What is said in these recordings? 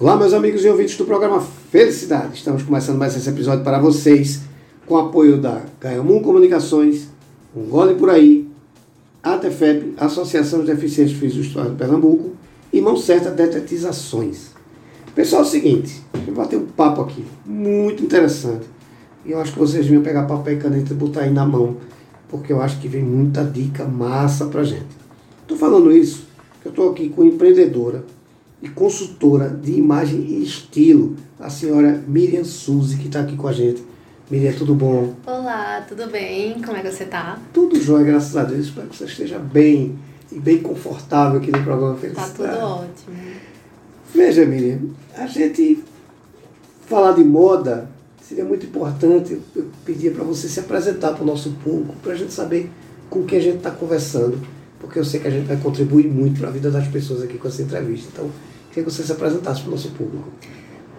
Olá, meus amigos e ouvintes do programa Felicidade. Estamos começando mais esse episódio para vocês com apoio da Gaiamum Comunicações, Um Gole Por Aí, ATFEP, Associação de Deficientes Físicos de Pernambuco e Mão Certa Detetizações. Pessoal, é o seguinte, a gente vai ter um papo aqui muito interessante. E eu acho que vocês vão pegar papel e caneta e botar aí na mão, porque eu acho que vem muita dica massa pra gente. Estou falando isso, eu estou aqui com empreendedora, e consultora de imagem e estilo, a senhora Miriam Suzy, que está aqui com a gente. Miriam, tudo bom? Olá, tudo bem? Como é que você está? Tudo jóia, graças a Deus. Espero que você esteja bem e bem confortável aqui no programa Felicidade. Está tudo ótimo. Veja, Miriam, a gente falar de moda seria muito importante. Eu pedia para você se apresentar para o nosso público, para a gente saber com quem a gente está conversando, porque eu sei que a gente vai contribuir muito para a vida das pessoas aqui com essa entrevista. Então, Queria que você se apresentasse para o nosso público.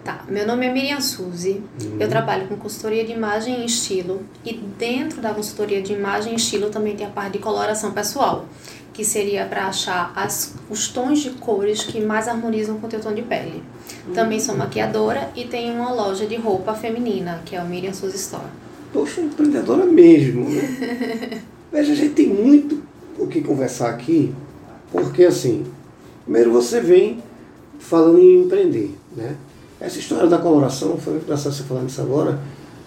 Tá, meu nome é Miriam Suzy, uhum. eu trabalho com consultoria de imagem e estilo e dentro da consultoria de imagem e estilo também tem a parte de coloração pessoal, que seria para achar as, os tons de cores que mais harmonizam com o teu tom de pele. Uhum. Também sou maquiadora e tenho uma loja de roupa feminina, que é o Miriam Suzy Store. Poxa, empreendedora mesmo, né? Veja, a gente tem muito o que conversar aqui, porque assim, primeiro você vem falando em empreender. Né? Essa história da coloração, foi engraçado você falando isso agora,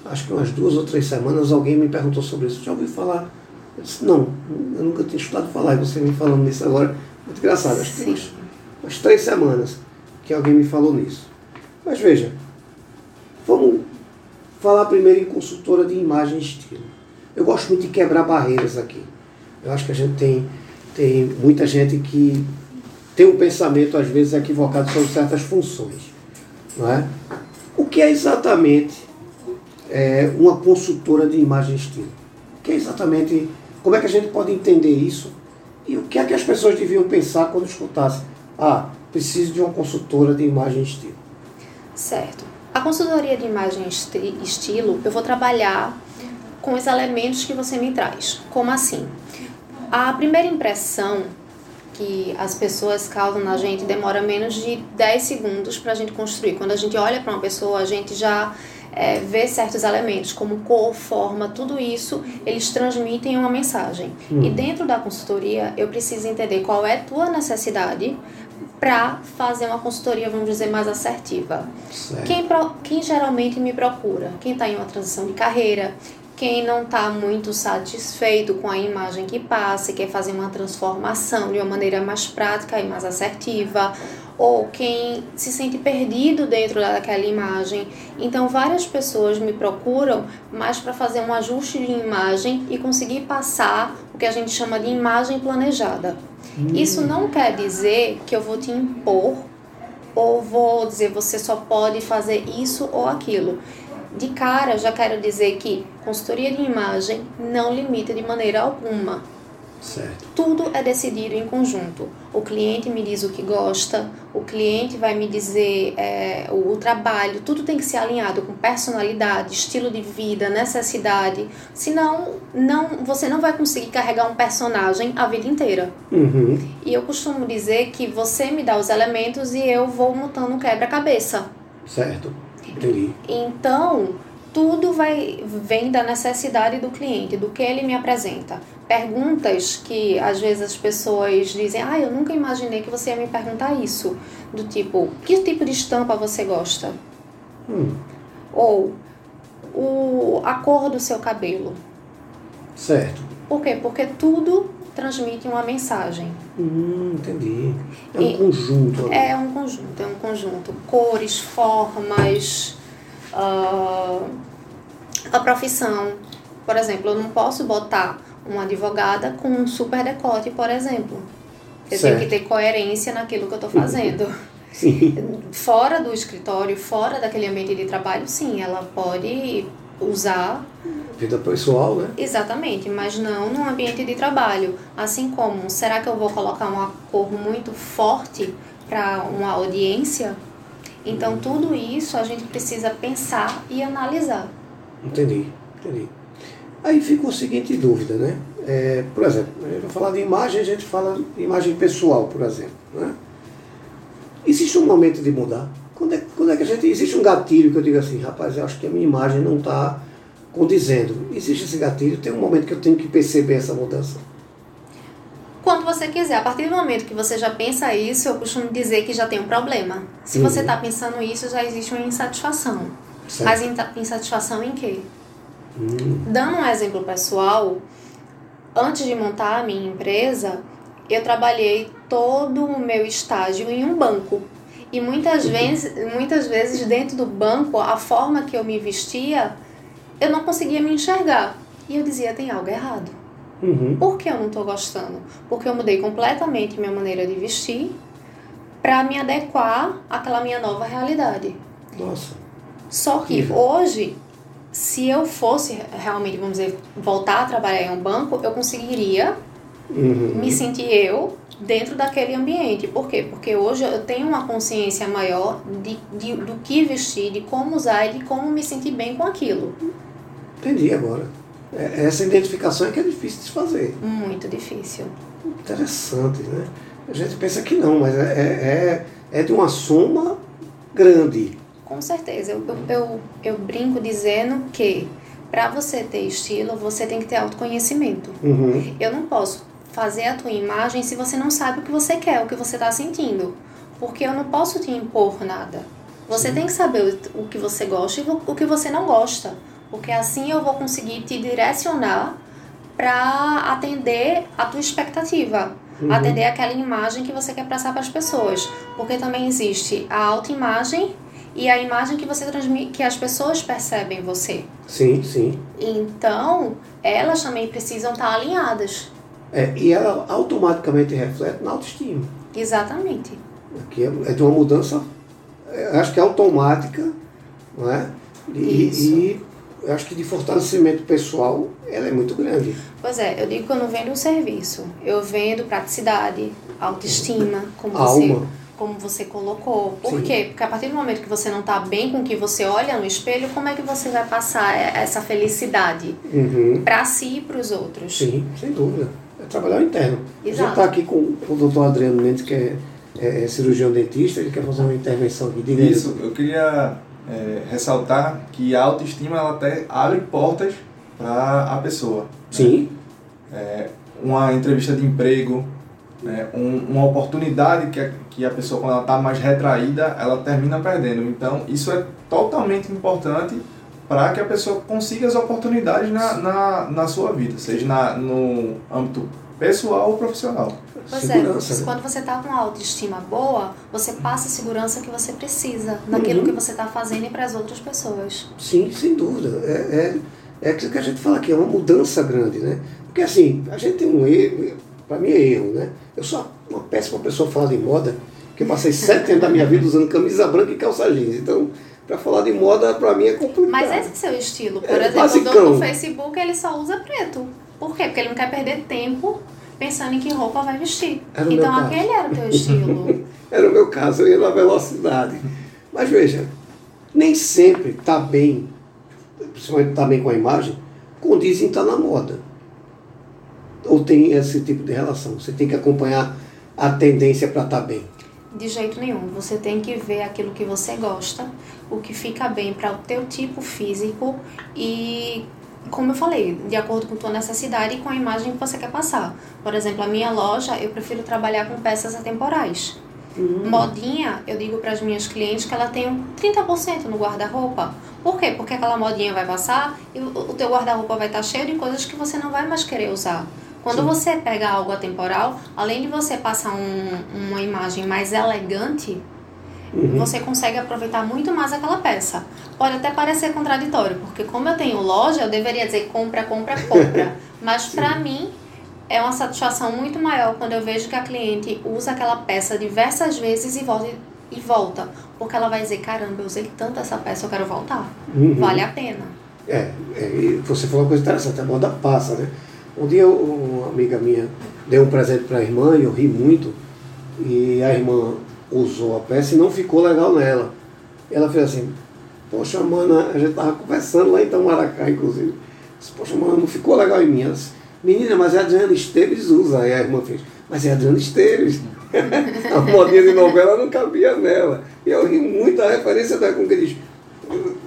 acho que umas duas ou três semanas alguém me perguntou sobre isso. Já ouviu falar? Eu disse, não, eu nunca tinha estudado falar, e você me falando nisso agora, muito engraçado. Acho que umas, umas três semanas que alguém me falou nisso. Mas veja, vamos falar primeiro em consultora de imagem e estilo. Eu gosto muito de quebrar barreiras aqui. Eu acho que a gente tem, tem muita gente que tem um pensamento, às vezes, equivocado sobre certas funções. Não é? O que é exatamente é, uma consultora de imagem e estilo? O que é exatamente. Como é que a gente pode entender isso? E o que é que as pessoas deviam pensar quando escutassem? Ah, preciso de uma consultora de imagem e estilo. Certo. A consultoria de imagem e estilo, eu vou trabalhar com os elementos que você me traz. Como assim? A primeira impressão que as pessoas causam na gente demora menos de 10 segundos para a gente construir. Quando a gente olha para uma pessoa, a gente já é, vê certos elementos, como cor, forma, tudo isso, eles transmitem uma mensagem. Hum. E dentro da consultoria, eu preciso entender qual é a tua necessidade para fazer uma consultoria, vamos dizer, mais assertiva. Quem, quem geralmente me procura? Quem está em uma transição de carreira, quem não está muito satisfeito com a imagem que passa e quer fazer uma transformação de uma maneira mais prática e mais assertiva, ou quem se sente perdido dentro daquela imagem. Então, várias pessoas me procuram mais para fazer um ajuste de imagem e conseguir passar o que a gente chama de imagem planejada. Hum. Isso não quer dizer que eu vou te impor ou vou dizer você só pode fazer isso ou aquilo de cara, já quero dizer que consultoria de imagem não limita de maneira alguma. Certo. Tudo é decidido em conjunto. O cliente me diz o que gosta, o cliente vai me dizer é, o, o, trabalho, tudo tem que ser alinhado com personalidade, estilo de vida, necessidade. Senão, não, você não vai conseguir carregar um personagem a vida inteira. Uhum. E eu costumo dizer que você me dá os elementos e eu vou montando um quebra-cabeça. Certo. Entendi. Então, tudo vai vem da necessidade do cliente, do que ele me apresenta. Perguntas que às vezes as pessoas dizem: "Ah, eu nunca imaginei que você ia me perguntar isso", do tipo: "Que tipo de estampa você gosta?" Hum. Ou o a cor do seu cabelo. Certo. Por quê? Porque tudo transmite uma mensagem. Hum, entendi. É um e conjunto. Ali. É um conjunto, é um conjunto. Cores, formas, uh, a profissão. Por exemplo, eu não posso botar uma advogada com um super decote, por exemplo. Eu certo. tenho que ter coerência naquilo que eu estou fazendo. Sim. Fora do escritório, fora daquele ambiente de trabalho, sim, ela pode usar vida pessoal, né? Exatamente, mas não no ambiente de trabalho. Assim como, será que eu vou colocar uma cor muito forte para uma audiência? Então, tudo isso a gente precisa pensar e analisar. Entendi, entendi. Aí fica a seguinte dúvida, né? É, por exemplo, a gente vai falar de imagem, a gente fala de imagem pessoal, por exemplo. Né? Existe um momento de mudar? Quando é, quando é que a gente. Existe um gatilho que eu digo assim, rapaz, eu acho que a minha imagem não está condizendo. Existe esse gatilho, tem um momento que eu tenho que perceber essa mudança. Quando você quiser, a partir do momento que você já pensa isso, eu costumo dizer que já tem um problema. Se você Uhum. está pensando isso, já existe uma insatisfação. Certo. Mas insatisfação em quê? Hum, Dando um exemplo pessoal, antes de montar a minha empresa, eu trabalhei todo o meu estágio em um banco. E muitas vezes, muitas vezes dentro do banco, a forma que eu me vestia, eu não conseguia me enxergar. E eu dizia, tem algo errado. uhum. Por que eu não estou gostando? Porque eu mudei completamente minha maneira de vestir para me adequar àquela minha nova realidade. Nossa. Só que Uhum. hoje, se eu fosse realmente, vamos dizer, voltar a trabalhar em um banco, eu conseguiria Uhum. me sentir eu dentro daquele ambiente. Por quê? Porque hoje eu tenho uma consciência maior de, de, do que vestir, de como usar e de como me sentir bem com aquilo. Entendi agora. É- Essa identificação é que é difícil de fazer. Muito difícil. Interessante, né? A gente pensa que não, mas é, é, é de uma soma grande. Com certeza. Eu, eu, eu, eu brinco dizendo que para você ter estilo, você tem que ter autoconhecimento. Uhum. Eu não posso fazer a tua imagem se você não sabe o que você quer, o que você está sentindo. Porque eu não posso te impor nada. Você tem que saber o, que você gosta e o, que você não gosta. Porque assim eu vou conseguir te direcionar para atender a tua expectativa. Uhum. Atender aquela imagem que você quer passar para as pessoas. Porque também existe a autoimagem e a imagem que você transmite, que as pessoas percebem em você. Sim, sim. Então, elas também precisam estar alinhadas. É, e ela automaticamente reflete na autoestima. Exatamente. Que é, é de uma mudança, é, acho que é automática, não é? E, Isso. e acho que de fortalecimento pessoal, ela é muito grande. Pois é, eu digo que eu não vendo um serviço. Eu vendo praticidade, autoestima, como Alma. você, como você colocou. Por Sim. quê? Porque a partir do momento que você não está bem com o que você olha no espelho, como é que você vai passar essa felicidade Uhum. para si e para os outros? Sim, sem dúvida. Trabalhar o interno. A gente Exato. está aqui com, com o doutor Adriano Mendes, que é, é- é cirurgião dentista, ele quer fazer uma intervenção aqui. Aí. Isso, eu queria é, ressaltar que a autoestima ela até abre portas para a pessoa. né? Sim, Uma entrevista de emprego, né? um, uma oportunidade que a, que a pessoa, quando ela está mais retraída, ela termina perdendo. Então, isso é totalmente importante para que a pessoa consiga as oportunidades na, na, na sua vida, seja na, no âmbito pessoal ou profissional. Pois segurança. é, né? quando você está com uma autoestima boa, você passa a segurança que você precisa naquilo Uhum. que você está fazendo e para as outras pessoas. Sim, sem dúvida. É, é, é aquilo que a gente fala aqui, é uma mudança grande, né? Porque assim, a gente tem um erro, para mim é erro, né? Eu sou uma péssima pessoa falar de moda, porque eu passei sete anos da minha vida usando camisa branca e calça jeans. Então, para falar de moda, para mim é complicado. Mas esse é seu estilo. Por É, exemplo, o basicão. dono do Facebook, ele só usa preto. Por quê? Porque ele não quer perder tempo pensando em que roupa vai vestir. O então aquele era o teu estilo. Era o meu caso, eu ia na velocidade. Mas veja, nem sempre está bem, principalmente está bem com a imagem, condiz em estar na moda. Ou tem esse tipo de relação. Você tem que acompanhar a tendência para estar bem. De jeito nenhum. Você tem que ver aquilo que você gosta, o que fica bem para o teu tipo físico e, como eu falei, de acordo com tua necessidade e com a imagem que você quer passar. Por exemplo, a minha loja, eu prefiro trabalhar com peças atemporais. Modinha, eu digo para as minhas clientes que ela tem um 30% no guarda-roupa. Por quê? Porque aquela modinha vai passar e o o teu guarda-roupa vai estar cheio de coisas que você não vai mais querer usar. Quando Sim. você pega algo atemporal, além de você passar um- uma imagem mais elegante, Uhum. você consegue aproveitar muito mais aquela peça. Pode até parecer contraditório, porque como eu tenho loja, eu deveria dizer compra, compra, compra. Mas pra mim é uma satisfação muito maior quando eu vejo que a cliente usa aquela peça diversas vezes e volta e volta, porque ela vai dizer, caramba, eu usei tanto essa peça, eu quero voltar. Uhum. Vale a pena. É, é, você falou uma coisa interessante, a moda passa, né? Um dia uma amiga minha deu um presente para a irmã e eu ri muito. E a irmã usou a peça e não ficou legal nela. Ela fez assim, poxa, mana, a gente tava conversando lá em Itamaracá, inclusive. Disse, poxa, mana, não ficou legal em mim. Ela disse, menina, mas é a Adriana Esteves usa. Aí a irmã fez, mas é a Adriana Esteves. a modinha de novela não cabia nela. E eu ri muito da referência da com que diz.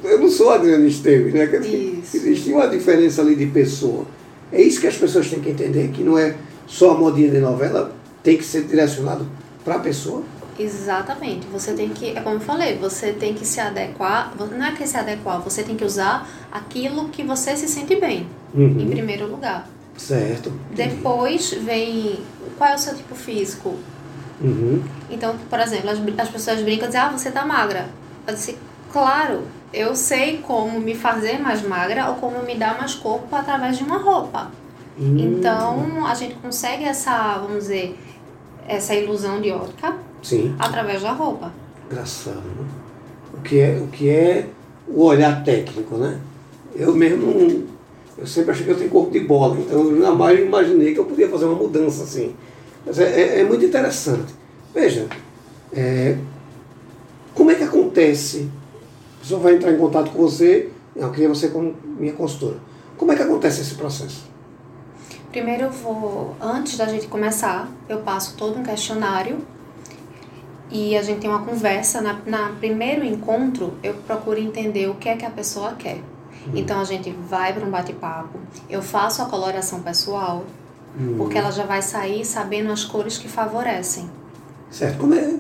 Eu não sou Adriano Esteves, né? Quer dizer. Existia uma diferença ali de pessoa. É isso que as pessoas têm que entender, que não é só a modinha de novela, tem que ser direcionado para a pessoa. Exatamente. Você tem que, é como eu falei, você tem que se adequar, não é que se adequar, você tem que usar aquilo que você se sente bem, Uhum. em primeiro lugar. Certo. Depois vem qual é o seu tipo físico. Uhum. Então, por exemplo, as, as pessoas brincam e dizem, ah, você tá magra. Eu disse, claro, eu sei como me fazer mais magra ou como me dar mais corpo através de uma roupa. Hum. Então, a gente consegue essa, vamos dizer, essa ilusão de ótica Sim. através da roupa. Engraçado, né? O que é o, que é o olhar técnico, né? Eu mesmo eu sempre achei que eu tenho corpo de bola, então eu jamais imaginei que eu podia fazer uma mudança assim. Mas é, é- é muito interessante. Veja, é, como é que acontece? A pessoa vai entrar em contato com você, eu queria você como minha consultora. Como é que acontece esse processo? Primeiro eu vou, antes da gente começar, eu passo todo um questionário e a gente tem uma conversa. Na, na primeiro encontro, eu procuro entender o que é que a pessoa quer. Então a gente vai para um bate-papo, eu faço a coloração pessoal, porque ela já vai sair sabendo as cores que favorecem. Certo? Como é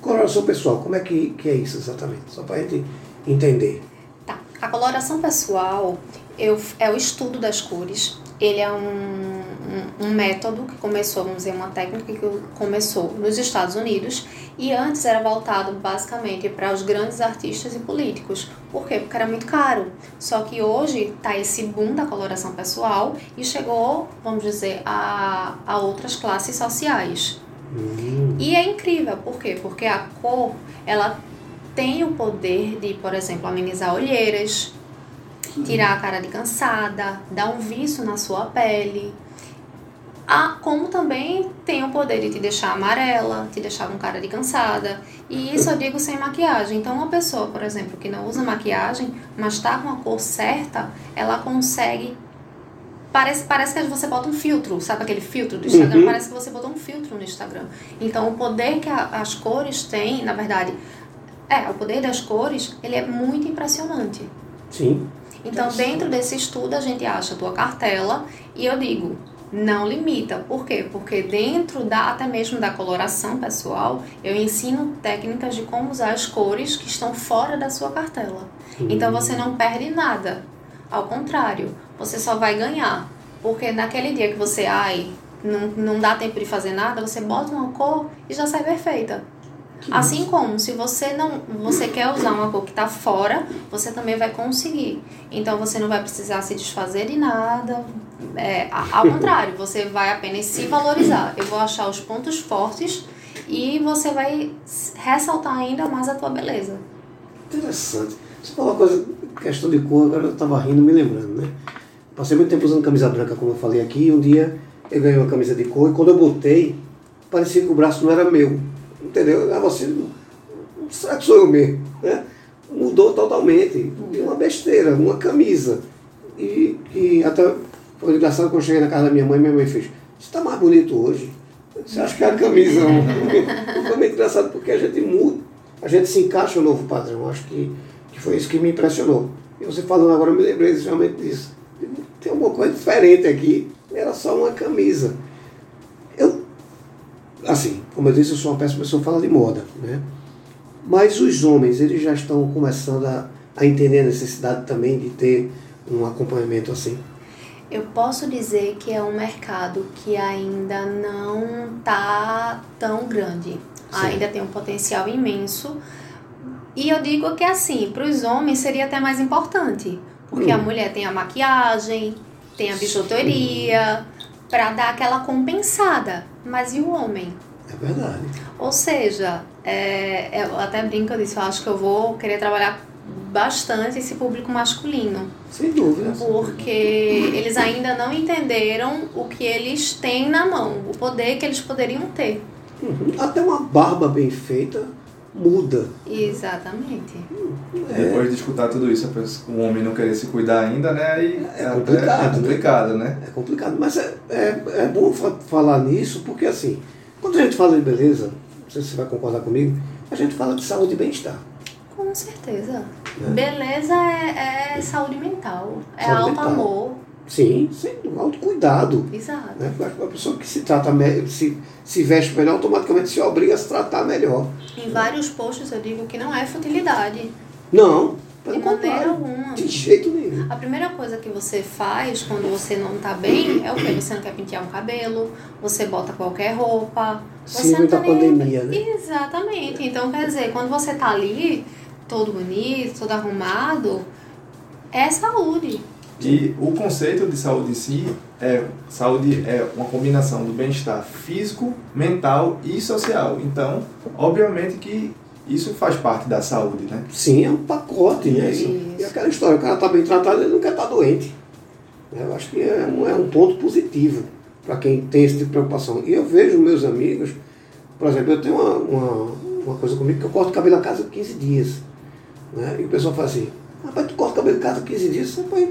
coloração pessoal? Como é que, que é isso exatamente? Só para a gente entender. Tá. A coloração pessoal eu, é o estudo das cores. Ele é um, um, um método que começou, vamos dizer, uma técnica que começou nos Estados Unidos e antes era voltado basicamente para os grandes artistas e políticos. Por quê? Porque era muito caro. Só que hoje está esse boom da coloração pessoal e chegou, vamos dizer, a, a outras classes sociais. Hum, E é incrível, por quê? Porque a cor, ela tem o poder de, por exemplo, amenizar olheiras, tirar a cara de cansada, dar um viço na sua pele. Ah, como também tem o poder de te deixar amarela, te deixar com cara de cansada. E isso eu digo sem maquiagem. Então, uma pessoa, por exemplo, que não usa maquiagem, mas está com a cor certa, ela consegue. Parece, parece que você bota um filtro, sabe aquele filtro do Instagram? Uhum. Parece que você botou um filtro no Instagram. Então, o poder que a- as cores têm, na verdade, é, o poder das cores, ele é muito impressionante. sim. Então, dentro desse estudo, a gente acha a tua cartela e eu digo, não limita. Por quê? Porque dentro da até mesmo da coloração pessoal, eu ensino técnicas de como usar as cores que estão fora da sua cartela. Então você não perde nada. Ao contrário, você só vai ganhar. Porque naquele dia que você, ai, não, não dá tempo de fazer nada, você bota uma cor e já sai perfeita. Assim como se você não você quer usar uma cor que está fora, você também vai conseguir. Então você não vai precisar se desfazer de nada. É, ao contrário, você vai apenas se valorizar. Eu vou achar os pontos fortes e você vai ressaltar ainda mais a tua beleza. Interessante. Você falou uma coisa, questão de cor, agora eu estava rindo, me lembrando, né? Passei muito tempo usando camisa branca, como eu falei aqui, e um dia eu ganhei uma camisa de cor, e quando eu botei, parecia que o braço não era meu. Entendeu? Ah, você, será que sou eu mesmo? Né? Mudou totalmente. E uma besteira, uma camisa. E, e até foi engraçado quando eu cheguei na casa da minha mãe, minha mãe fez, você está mais bonito hoje. Você acha que é a camisa? foi muito engraçado porque a gente muda, a gente se encaixa no novo padrão. Acho que, que foi isso que me impressionou. E você falando agora, eu me lembrei exatamente disso. Tem alguma coisa diferente aqui. Era só uma camisa. Eu, assim, como eu disse, eu sou uma péssima pessoa que fala de moda, né? Mas os homens, eles já estão começando a, a entender a necessidade também de ter um acompanhamento assim. Eu posso dizer que é um mercado que ainda não tá tão grande. Ainda tem um potencial imenso. E eu digo que assim, para os homens seria até mais importante. Porque a Hum. mulher tem a maquiagem, tem a bijuteria, para dar aquela compensada. Mas e o homem? É verdade. Ou seja, é, eu até brinco, eu disse, eu acho que eu vou querer trabalhar bastante esse público masculino. Sem dúvida. Porque eles ainda não entenderam o que eles têm na mão, o poder que eles poderiam ter. Uhum. Até uma barba bem feita muda. Exatamente. Depois de escutar tudo isso, o homem não querer se cuidar ainda, né? Aí É complicado, É complicado, né? É complicado, mas é, é, é bom fa- falar nisso porque assim, Quando a gente fala de beleza, não sei se você vai concordar comigo, a gente fala de saúde e bem-estar. Com certeza. Né? Beleza é, é saúde mental, é Saúde mental. auto-amor. Sim, sem autocuidado. Exato. Né? A pessoa que se trata se, se veste melhor, automaticamente se obriga a se tratar melhor. Em vários posts eu digo que não é futilidade. Não, pelo De maneira contrário. alguma. De jeito nenhum. A primeira coisa que você faz quando você não tá bem é o quê? Você não quer pentear um cabelo, você bota qualquer roupa. Você Síndrome não tá da nem pandemia, né? Exatamente. Então, quer dizer, quando você tá ali, todo bonito, todo arrumado, é saúde. E o conceito de saúde em si é saúde é uma combinação do bem-estar físico, mental e social. Então, obviamente que isso faz parte da saúde, né? Sim, é um pacote, né? Isso. E, e aquela história, o cara está bem tratado, ele não quer estar doente. Né? Eu acho que é um, é um ponto positivo para quem tem esse tipo de preocupação. E eu vejo meus amigos, por exemplo, eu tenho uma, uma, uma coisa comigo que eu corto cabelo a cada 15 dias. Né? E o pessoal fala assim, rapaz, tu corta cabelo a cada 15 dias? Rapaz,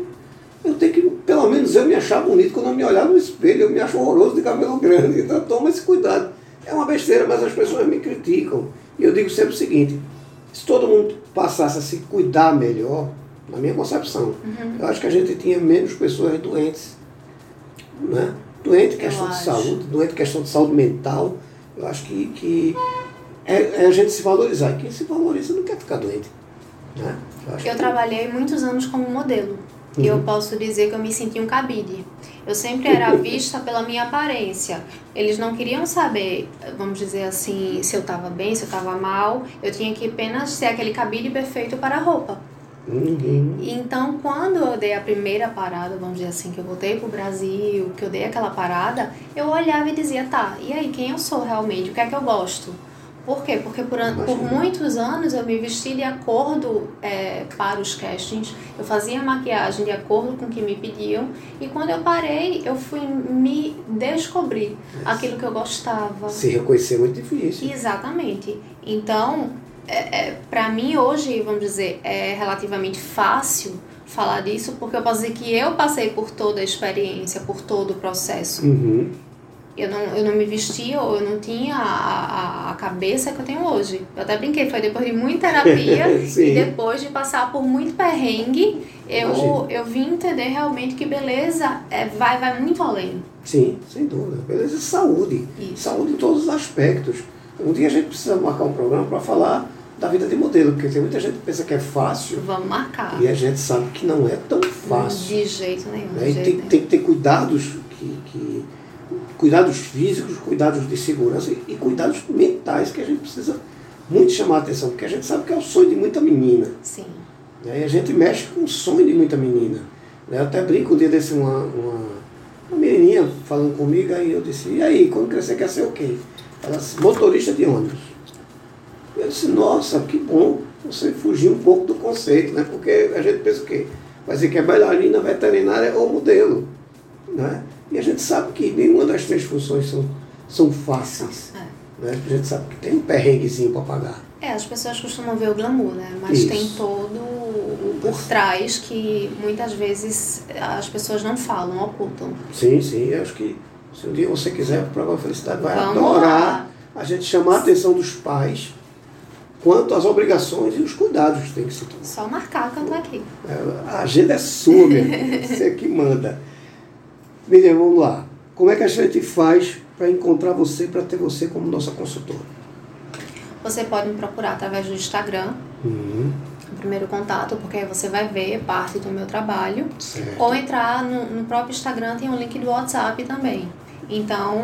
eu tenho que, pelo menos eu me achar bonito quando eu me olhar no espelho, eu me acho horroroso de cabelo grande. Então toma esse cuidado. É uma besteira, mas as pessoas me criticam. E eu digo sempre o seguinte, se todo mundo passasse a se cuidar melhor, na minha concepção, eu acho que a gente tinha menos pessoas doentes. Né? Doente, questão de saúde, doente, questão de saúde mental. Eu acho que, que é, é a gente se valorizar. E quem se valoriza não quer ficar doente. Né? Eu que- trabalhei muitos anos como modelo. E Uhum. eu posso dizer que eu me senti um cabide. Eu sempre era vista pela minha aparência. Eles não queriam saber, vamos dizer assim, se eu estava bem, se eu estava mal. Eu tinha que apenas ser aquele cabide perfeito para a roupa. Uhum. Então, quando eu dei a primeira parada, vamos dizer assim, que eu voltei pro Brasil, que eu dei aquela parada, eu olhava e dizia, tá, e aí, quem eu sou realmente? O que é que eu gosto? Por quê? Porque por, por muitos anos eu me vesti de acordo é, para os castings, eu fazia maquiagem de acordo com o que me pediam, e quando eu parei, eu fui me descobrir aquilo que eu gostava. Se reconhecer é muito difícil. Exatamente. Então, é, é, para mim hoje, vamos dizer, é relativamente fácil falar disso, porque eu posso dizer que eu passei por toda a experiência, por todo o processo. Uhum. Eu não, eu não me vestia ou eu não tinha a, a, a cabeça que eu tenho hoje. Eu até brinquei, foi depois de muita terapia e depois de passar por muito perrengue, eu, eu vim entender realmente que beleza é, vai, vai muito além. Sim, sem dúvida. Beleza, e saúde. Isso. Saúde em todos os aspectos. Um dia a gente precisa marcar um programa para falar da vida de modelo, porque tem muita gente que pensa que é fácil Vamos marcar. e a gente sabe que não é tão fácil. De jeito nenhum. né? De jeito tem, nenhum. tem que ter cuidados que, que- cuidados físicos, cuidados de segurança e, e cuidados mentais que a gente precisa muito chamar a atenção, porque a gente sabe que é o sonho de muita menina. Sim. Né? E a gente mexe com o sonho de muita menina. Né? Eu até brinco um dia desse uma, uma, uma menininha falando comigo, aí eu disse, e aí, quando crescer quer ser o quê? Ela disse, motorista de ônibus. Eu disse, nossa, que bom você fugir um pouco do conceito, né? Porque a gente pensa o quê? Vai dizer que é bailarina, veterinária ou modelo. Né? E a gente sabe que nenhuma das três funções são, são fáceis. É. Né? A gente sabe que tem um perrenguezinho para pagar. É, as pessoas costumam ver o glamour, né? Mas Isso. tem todo o por trás que muitas vezes as pessoas não falam, ocultam. Sim, sim, eu acho que se um dia você quiser o programa Felicidade vai Vamos adorar a gente chamar a atenção dos pais quanto às obrigações e os cuidados que tem que se tomar. Só marcar que eu tô aqui. É, A agenda é sua, irmão. Você que manda. Miriam, vamos lá. Como é que a gente faz para encontrar você, para ter você como nossa consultora? Você pode me procurar através do Instagram, Uhum, o primeiro contato, porque aí você vai ver parte do meu trabalho. certo. Ou entrar no, no próprio Instagram, tem um link do WhatsApp também. Então,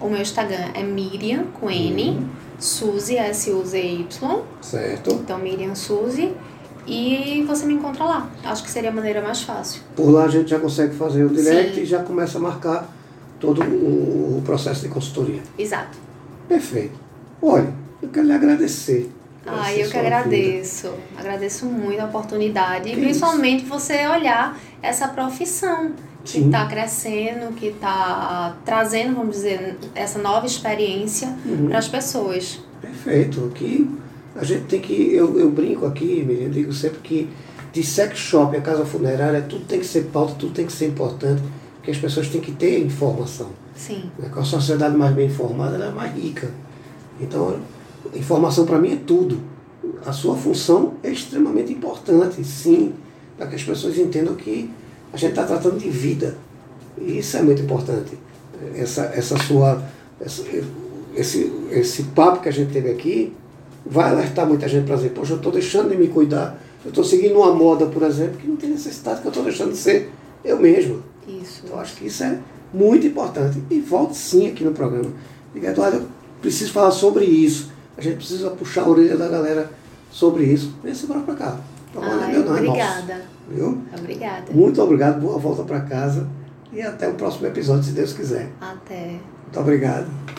o meu Instagram é Miriam, com N, Suzy, S-U-Z-Y. Certo. Então, Miriam Suzy. E você me encontra lá. Acho que seria a maneira mais fácil. Por lá a gente já consegue fazer o direct Sim. e já começa a marcar todo o, processo de consultoria. Exato. Perfeito. Olha, eu quero lhe agradecer. Ah, eu que agradeço. Agradeço muito a oportunidade. Que e principalmente você olhar essa profissão que está crescendo, que está trazendo, vamos dizer, essa nova experiência Uhum. para as pessoas. vida. Perfeito. Aqui a gente tem que. Eu, eu brinco aqui, eu digo sempre que de sex shop a casa funerária, tudo tem que ser pauta, tudo tem que ser importante. Porque as pessoas têm que ter informação. Sim. Né? Com a sociedade mais bem informada, ela é mais rica. Então, informação para mim é tudo. A sua função é extremamente importante, sim, para que as pessoas entendam que a gente está tratando de vida. E isso é muito importante. Essa, essa sua, essa, esse, esse papo que a gente teve aqui vai alertar muita gente para dizer, poxa, eu estou deixando de me cuidar, eu estou seguindo uma moda, por exemplo, que não tem necessidade, que eu estou deixando de ser eu mesmo. Isso. Então, acho que isso é muito importante. E volte sim aqui no programa. Diga, Eduardo, eu preciso falar sobre isso. A gente precisa puxar a orelha da galera sobre isso. Vem se embora para cá. O programa Ai, meu, não é nosso. obrigada. Viu? Obrigada. Muito obrigado, boa volta para casa e até o próximo episódio, se Deus quiser. Até. Muito obrigado.